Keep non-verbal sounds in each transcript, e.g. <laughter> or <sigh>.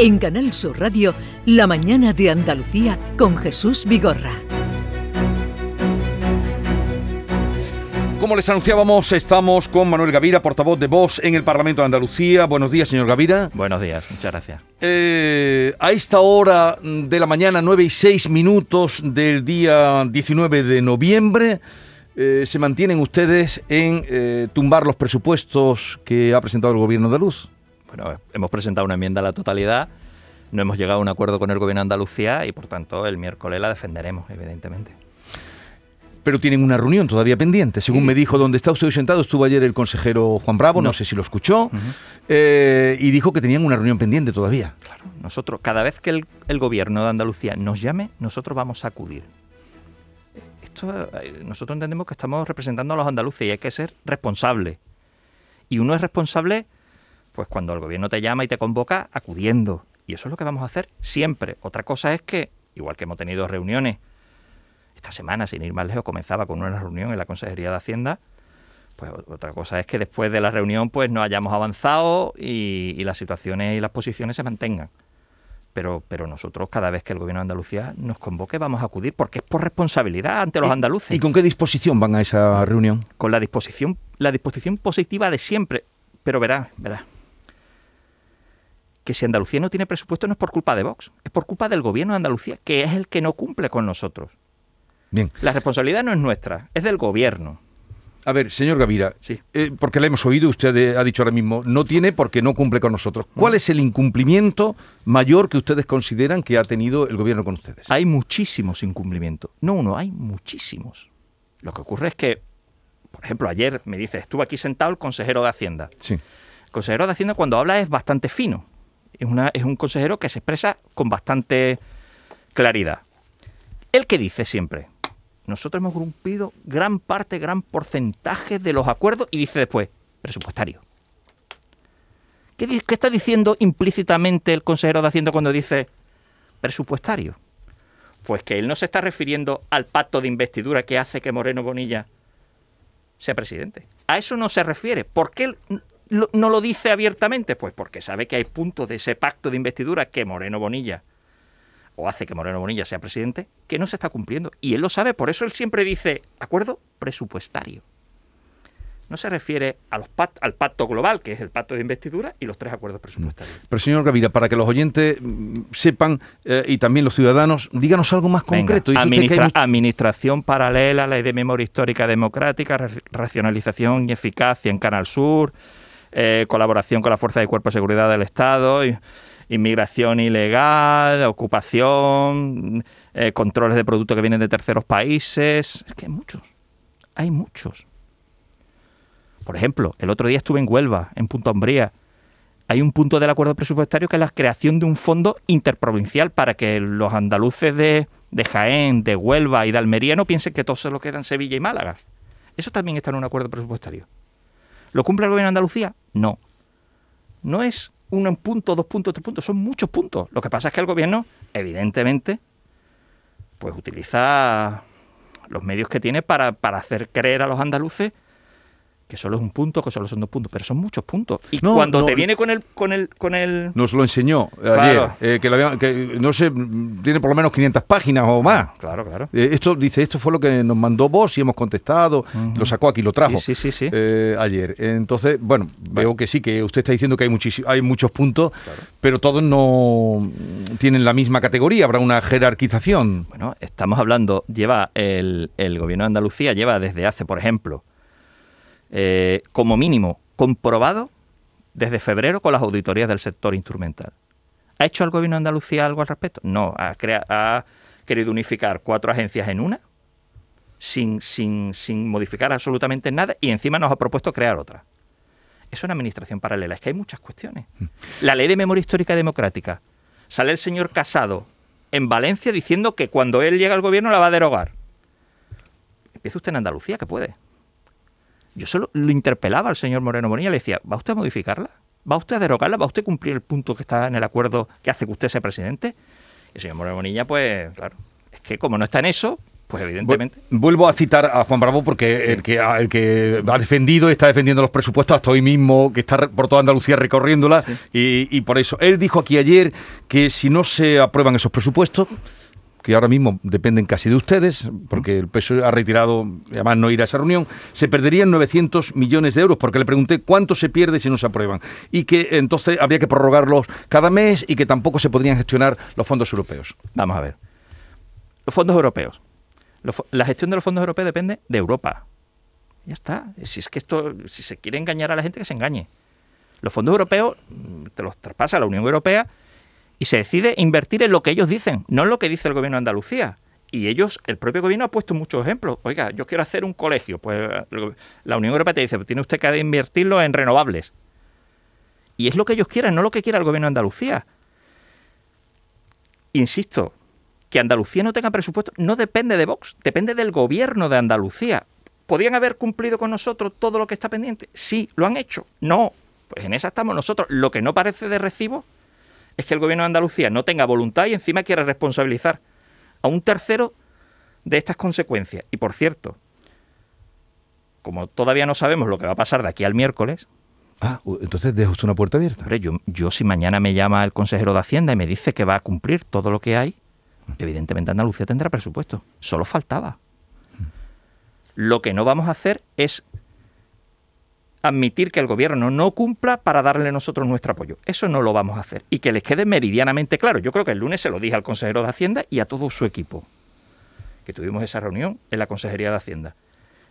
En Canal Sur Radio, La mañana de Andalucía con Jesús Vigorra. Como les anunciábamos, estamos con Manuel Gavira, portavoz de Vox en el Parlamento de Andalucía. Buenos días, señor Gavira. Buenos días, muchas gracias. Eh, a esta hora de la mañana, 9 y 6 minutos del día 19 de noviembre, eh, se mantienen ustedes en eh, tumbar los presupuestos que ha presentado el gobierno de Luz. Bueno, hemos presentado una enmienda a la totalidad, no hemos llegado a un acuerdo con el gobierno de Andalucía y por tanto el miércoles la defenderemos, evidentemente. Pero tienen una reunión todavía pendiente. Según me dijo donde está usted sentado, estuvo ayer el consejero Juan Bravo, no, sé si lo escuchó, eh, y dijo que tenían una reunión pendiente todavía. Claro, nosotros, cada vez que el, el gobierno de Andalucía nos llame, nosotros vamos a acudir. Esto, eh, nosotros entendemos que estamos representando a los andaluces y hay que ser responsable. Y uno es responsable, pues cuando el gobierno te llama y te convoca, acudiendo. Y eso es lo que vamos a hacer siempre. Otra cosa es que, igual que hemos tenido reuniones, esta semana, sin ir más lejos, comenzaba con una reunión en la Consejería de Hacienda, pues otra cosa es que después de la reunión pues no hayamos avanzado y, y las situaciones y las posiciones se mantengan. Pero, pero, nosotros cada vez que el gobierno de Andalucía nos convoque vamos a acudir porque es por responsabilidad ante los andaluces. ¿Y con qué disposición van a esa reunión? Con la disposición, la disposición positiva de siempre. Pero verá, verá. Que si Andalucía no tiene presupuesto no es por culpa de Vox, es por culpa del gobierno de Andalucía, que es el que no cumple con nosotros. Bien. La responsabilidad no es nuestra, es del gobierno. A ver, señor Gavira, sí. eh, porque le hemos oído, usted ha dicho ahora mismo, no tiene porque no cumple con nosotros. ¿Cuál es el incumplimiento mayor que ustedes consideran que ha tenido el gobierno con ustedes? Hay muchísimos incumplimientos. No uno, hay muchísimos. Lo que ocurre es que, por ejemplo, ayer me dice, estuvo aquí sentado el consejero de Hacienda. Sí. El consejero de Hacienda cuando habla es bastante fino. Es, es un consejero que se expresa con bastante claridad. El que dice siempre, nosotros hemos cumplido gran parte, gran porcentaje de los acuerdos y dice después, presupuestario. ¿Qué, ¿Qué, está diciendo implícitamente el consejero de Hacienda cuando dice presupuestario? Pues que él no se está refiriendo al pacto de investidura que hace que Moreno Bonilla sea presidente. A eso no se refiere. ¿Por qué no lo dice abiertamente? Pues porque sabe que hay puntos de ese pacto de investidura que Moreno Bonilla o hace que Moreno Bonilla sea presidente, que no se está cumpliendo. Y él lo sabe, por eso él siempre dice, acuerdo presupuestario. No se refiere a los pact al pacto global, que es el pacto de investidura, y los tres acuerdos presupuestarios. Pero señor Gavira, para que los oyentes sepan, eh, y también los ciudadanos, díganos algo más concreto. Administra hay... Administración paralela, ley de memoria histórica democrática, racionalización y eficacia en Canal Sur, eh, colaboración con la Fuerza de Cuerpo de Seguridad del Estado... Inmigración ilegal, ocupación, eh, controles de productos que vienen de terceros países. Es que hay muchos. Hay muchos. Por ejemplo, el otro día estuve en Huelva, en Punta Umbría. Hay un punto del acuerdo presupuestario que es la creación de un fondo interprovincial para que los andaluces de, de Jaén, de Huelva y de Almería no piensen que todo se lo queda en Sevilla y Málaga. Eso también está en un acuerdo presupuestario. ¿Lo cumple el gobierno de Andalucía? No. No es un punto, dos puntos, tres puntos, son muchos puntos. Lo que pasa es que el gobierno, evidentemente, pues utiliza los medios que tiene para, para hacer creer a los andaluces que solo es un punto, que solo son dos puntos, pero son muchos puntos. Y no, cuando no, te viene con el, con el, con el... Nos lo enseñó claro. ayer, eh, que, la, que, no sé, tiene por lo menos 500 páginas o más. Claro, claro. Eh, esto dice, esto fue lo que nos mandó vos y hemos contestado, uh -huh. lo sacó aquí, lo trajo. Sí, sí, sí. sí. Eh, ayer. Entonces, bueno, veo que sí, que usted está diciendo que hay, hay muchos puntos, claro. pero todos no tienen la misma categoría, habrá una jerarquización. Bueno, estamos hablando, lleva el, el gobierno de Andalucía, lleva desde hace, por ejemplo, eh, como mínimo comprobado desde febrero con las auditorías del sector instrumental. ¿Ha hecho el gobierno de Andalucía algo al respecto? No, ha, ha querido unificar cuatro agencias en una sin, sin, sin, modificar absolutamente nada y encima nos ha propuesto crear otra. Es una administración paralela, es que hay muchas cuestiones. La ley de memoria histórica democrática. Sale el señor Casado en Valencia diciendo que cuando él llega al gobierno la va a derogar. Empieza usted en Andalucía, que puede. Yo solo lo interpelaba al señor Moreno Bonilla, le decía, ¿va usted a modificarla? ¿Va usted a derogarla? ¿Va usted a cumplir el punto que está en el acuerdo que hace que usted sea presidente? Y el señor Moreno Bonilla, pues, claro, es que como no está en eso, Pues evidentemente. Vuelvo a citar a Juan Bravo porque el, que, el que ha defendido, está defendiendo los presupuestos hasta hoy mismo, que está por toda Andalucía recorriéndola, y, y por eso. Él dijo aquí ayer que si no se aprueban esos presupuestos, que ahora mismo dependen casi de ustedes, porque el PSOE ha retirado, además no ir a esa reunión, se perderían 900 millones de euros, porque le pregunté cuánto se pierde si no se aprueban, y que entonces habría que prorrogarlos cada mes y que tampoco se podrían gestionar los fondos europeos. Vamos a ver. Los fondos europeos la gestión de los fondos europeos depende de Europa. Ya está. Si es que esto, si se quiere engañar a la gente, que se engañe. Los fondos europeos mm, te los traspasa la Unión Europea y se decide invertir en lo que ellos dicen, no en lo que dice el gobierno de Andalucía. Y ellos, el propio gobierno ha puesto muchos ejemplos. Oiga, yo quiero hacer un colegio. Pues la Unión Europea te dice, pues tiene usted que invertirlo en renovables. Y es lo que ellos quieren, no lo que quiera el gobierno de Andalucía. Insisto, que Andalucía no tenga presupuesto no depende de Vox, depende del gobierno de Andalucía. ¿Podían haber cumplido con nosotros todo lo que está pendiente? Sí, lo han hecho. No, pues en esa estamos nosotros. Lo que no parece de recibo es que el gobierno de Andalucía no tenga voluntad y encima quiere responsabilizar a un tercero de estas consecuencias. Y por cierto, como todavía no sabemos lo que va a pasar de aquí al miércoles. Ah, entonces dejo una puerta abierta. Hombre, yo, yo si mañana me llama el consejero de Hacienda y me dice que va a cumplir todo lo que hay, Evidentemente Andalucía tendrá presupuesto. Solo faltaba. Lo que no vamos a hacer es admitir que el gobierno no cumpla para darle nosotros nuestro apoyo. Eso no lo vamos a hacer. Y que les quede meridianamente claro. Yo creo que el lunes se lo dije al consejero de Hacienda y a todo su equipo, que tuvimos esa reunión en la Consejería de Hacienda.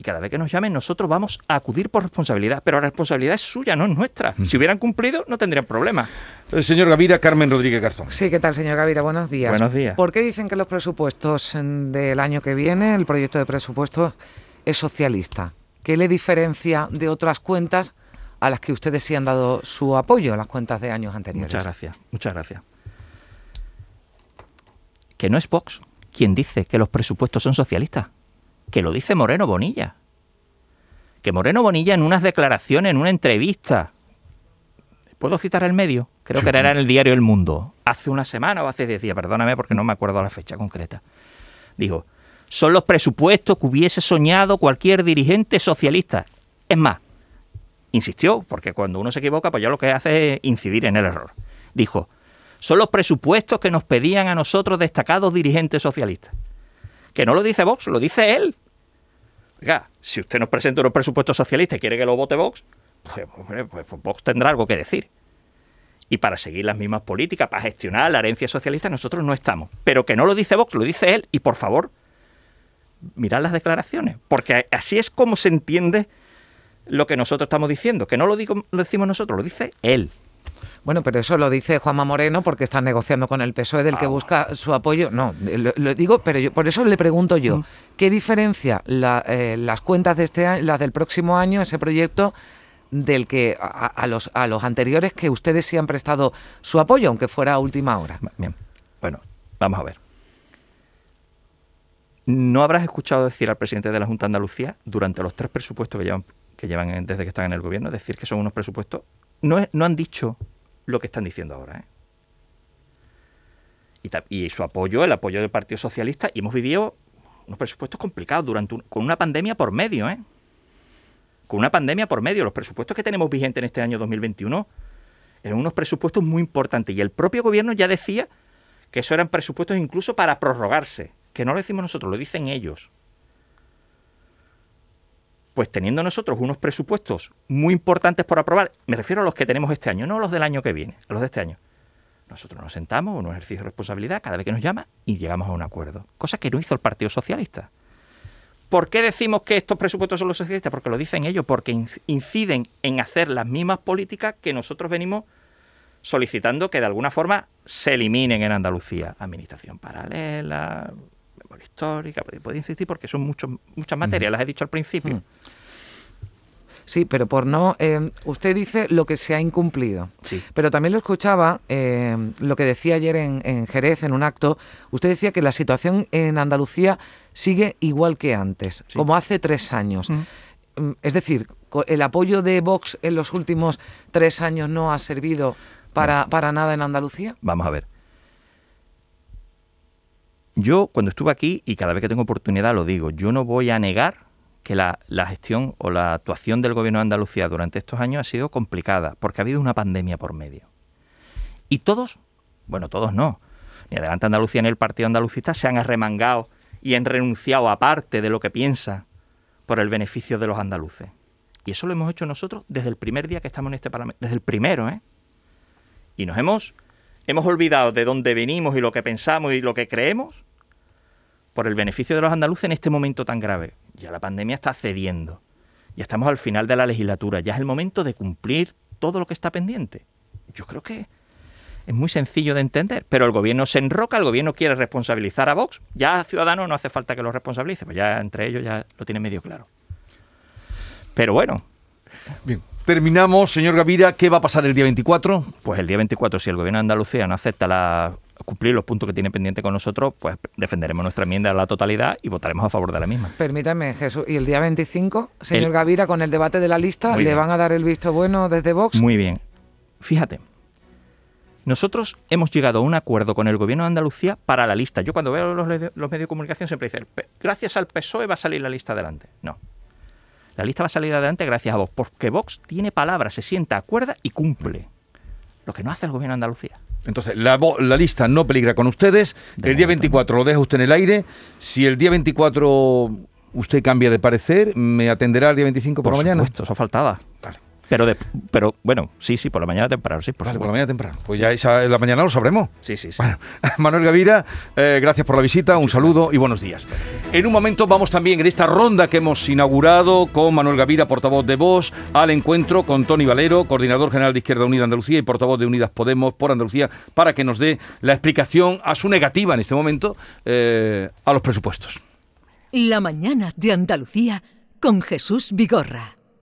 Y cada vez que nos llamen, nosotros vamos a acudir por responsabilidad. Pero la responsabilidad es suya, no es nuestra. Si hubieran cumplido, no tendrían problema. El señor Gavira, Carmen Rodríguez Garzón. Sí, ¿qué tal, señor Gavira? Buenos días. Buenos días. ¿Por qué dicen que los presupuestos del año que viene, el proyecto de presupuestos, es socialista? ¿Qué le diferencia de otras cuentas a las que ustedes sí han dado su apoyo, las cuentas de años anteriores? Muchas gracias, muchas gracias. Que no es Vox quien dice que los presupuestos son socialistas que lo dice Moreno Bonilla. Que Moreno Bonilla en unas declaraciones, en una entrevista, ¿puedo citar el medio? Creo que era en el diario El Mundo, hace una semana o hace diez días, perdóname porque no me acuerdo la fecha concreta. Dijo, son los presupuestos que hubiese soñado cualquier dirigente socialista. Es más, insistió, porque cuando uno se equivoca, pues ya lo que hace es incidir en el error. Dijo, son los presupuestos que nos pedían a nosotros destacados dirigentes socialistas. Que no lo dice Vox, lo dice él. Oiga, si usted nos presenta unos presupuestos socialistas y quiere que lo vote Vox, pues, pues, pues, Vox tendrá algo que decir. Y para seguir las mismas políticas, para gestionar la herencia socialista, nosotros no estamos. Pero que no lo dice Vox, lo dice él. Y por favor, mirad las declaraciones. Porque así es como se entiende lo que nosotros estamos diciendo. Que no lo, digo, lo decimos nosotros, lo dice él. Bueno, pero eso lo dice Juanma Moreno porque está negociando con el PSOE del que ah. busca su apoyo. No, lo, digo, pero yo, por eso le pregunto yo, mm. ¿qué diferencia eh, las cuentas de este año, las del próximo año, ese proyecto, del que a, los, a los anteriores que ustedes sí han prestado su apoyo, aunque fuera a última hora? Bien, bueno, vamos a ver. ¿No habrás escuchado decir al presidente de la Junta de Andalucía durante los tres presupuestos que llevan, que llevan desde que están en el gobierno, decir que son unos presupuestos? No, no han dicho lo que están diciendo ahora. ¿eh? Y, su apoyo, el apoyo del Partido Socialista, y hemos vivido unos presupuestos complicados durante con una pandemia por medio, ¿eh? Con una pandemia por medio. Los presupuestos que tenemos vigentes en este año 2021 eran unos presupuestos muy importantes. Y el propio gobierno ya decía que eso eran presupuestos incluso para prorrogarse. Que no lo decimos nosotros, lo dicen ellos. Pues teniendo nosotros unos presupuestos muy importantes por aprobar, me refiero a los que tenemos este año, no los del año que viene, a los de este año. Nosotros nos sentamos, un ejercicio de responsabilidad cada vez que nos llama y llegamos a un acuerdo, cosa que no hizo el Partido Socialista. ¿Por qué decimos que estos presupuestos son los socialistas? Porque lo dicen ellos, porque inciden en hacer las mismas políticas que nosotros venimos solicitando que de alguna forma se eliminen en Andalucía. Administración paralela, histórica, puede insistir porque son muchos, muchas materias, las he dicho al principio. Sí, pero por no. Eh, usted dice lo que se ha incumplido. Sí. Pero también lo escuchaba, eh, lo que decía ayer en, Jerez, en un acto. Usted decía que la situación en Andalucía sigue igual que antes, como hace tres años. Mm, es decir, el apoyo de Vox en los últimos tres años no ha servido para, para nada en Andalucía. Vamos a ver. Yo, cuando estuve aquí, y cada vez que tengo oportunidad lo digo, yo no voy a negar que la, gestión o la actuación del gobierno de Andalucía durante estos años ha sido complicada, porque ha habido una pandemia por medio. Y todos, bueno, todos no, ni Adelante Andalucía ni el Partido Andalucista se han arremangado y han renunciado a parte de lo que piensa por el beneficio de los andaluces. Y eso lo hemos hecho nosotros desde el primer día que estamos en este Parlamento, desde el primero, ¿eh? Y nos hemos, hemos olvidado de dónde venimos y lo que pensamos y lo que creemos por el beneficio de los andaluces en este momento tan grave. Ya la pandemia está cediendo. Ya estamos al final de la legislatura. Ya es el momento de cumplir todo lo que está pendiente. Yo creo que es muy sencillo de entender, pero el gobierno se enroca, el gobierno quiere responsabilizar a Vox, ya a Ciudadanos no hace falta que lo responsabilice, pues ya entre ellos ya lo tiene medio claro. Pero bueno. Bien. Terminamos, señor Gavira, ¿qué va a pasar el día 24? Pues el día 24, si el gobierno de Andalucía no acepta la, cumplir los puntos que tiene pendiente con nosotros, pues defenderemos nuestra enmienda a la totalidad y votaremos a favor de la misma. Permítame, Jesús. ¿Y el día 25, señor el... Gavira, con el debate de la lista, le van a dar el visto bueno desde Vox? Muy bien. Fíjate, nosotros hemos llegado a un acuerdo con el gobierno de Andalucía para la lista. Yo cuando veo los, los medios de comunicación siempre dicen, gracias al PSOE va a salir la lista adelante. No. La lista va a salir adelante gracias a Vox, porque Vox tiene palabras, se sienta, acuerda y cumple. Lo que no hace el gobierno de Andalucía. Entonces, la, la, lista no peligra con ustedes. De el día 24 lo deja usted en el aire. Si el día 24 usted cambia de parecer, ¿me atenderá el día 25 por, por la mañana? Supuesto, eso faltaba. Vale. Pero, de, pero bueno, sí, sí, por la mañana temprano, sí. Por, vale, por la mañana temprano. Pues ya esa, en la mañana lo sabremos. Sí, sí, sí. Bueno, <laughs> Manuel Gavira, eh, gracias por la visita, un saludo y buenos días. En un momento vamos también en esta ronda que hemos inaugurado con Manuel Gavira, portavoz de Vox, al encuentro con Tony Valero, coordinador general de Izquierda Unida Andalucía y portavoz de Unidas Podemos por Andalucía, para que nos dé la explicación a su negativa en este momento eh, a los presupuestos. La mañana de Andalucía con Jesús Vigorra.